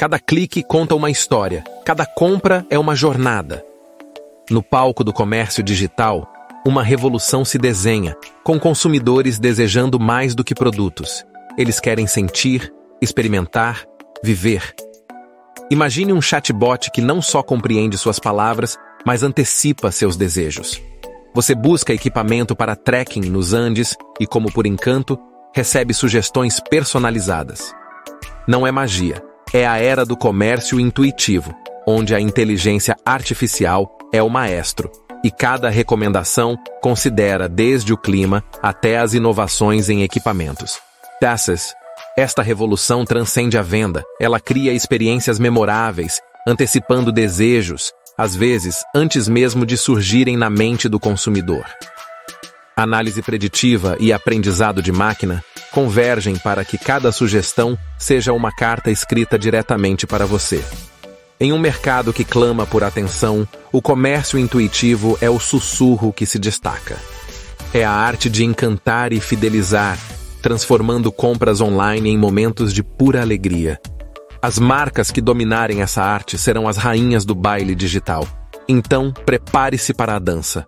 Cada clique conta uma história, cada compra é uma jornada. No palco do comércio digital, uma revolução se desenha, com consumidores desejando mais do que produtos. Eles querem sentir, experimentar, viver. Imagine um chatbot que não só compreende suas palavras, mas antecipa seus desejos. Você busca equipamento para trekking nos Andes e, como por encanto, recebe sugestões personalizadas. Não é magia, é a era do comércio intuitivo, onde a inteligência artificial é o maestro e cada recomendação considera desde o clima até as inovações em equipamentos. Dessas, esta revolução transcende a venda, ela cria experiências memoráveis, antecipando desejos, às vezes antes mesmo de surgirem na mente do consumidor. Análise preditiva e aprendizado de máquina convergem para que cada sugestão seja uma carta escrita diretamente para você. Em um mercado que clama por atenção, o comércio intuitivo é o sussurro que se destaca. É a arte de encantar e fidelizar, transformando compras online em momentos de pura alegria. As marcas que dominarem essa arte serão as rainhas do baile digital. Então, prepare-se para a dança.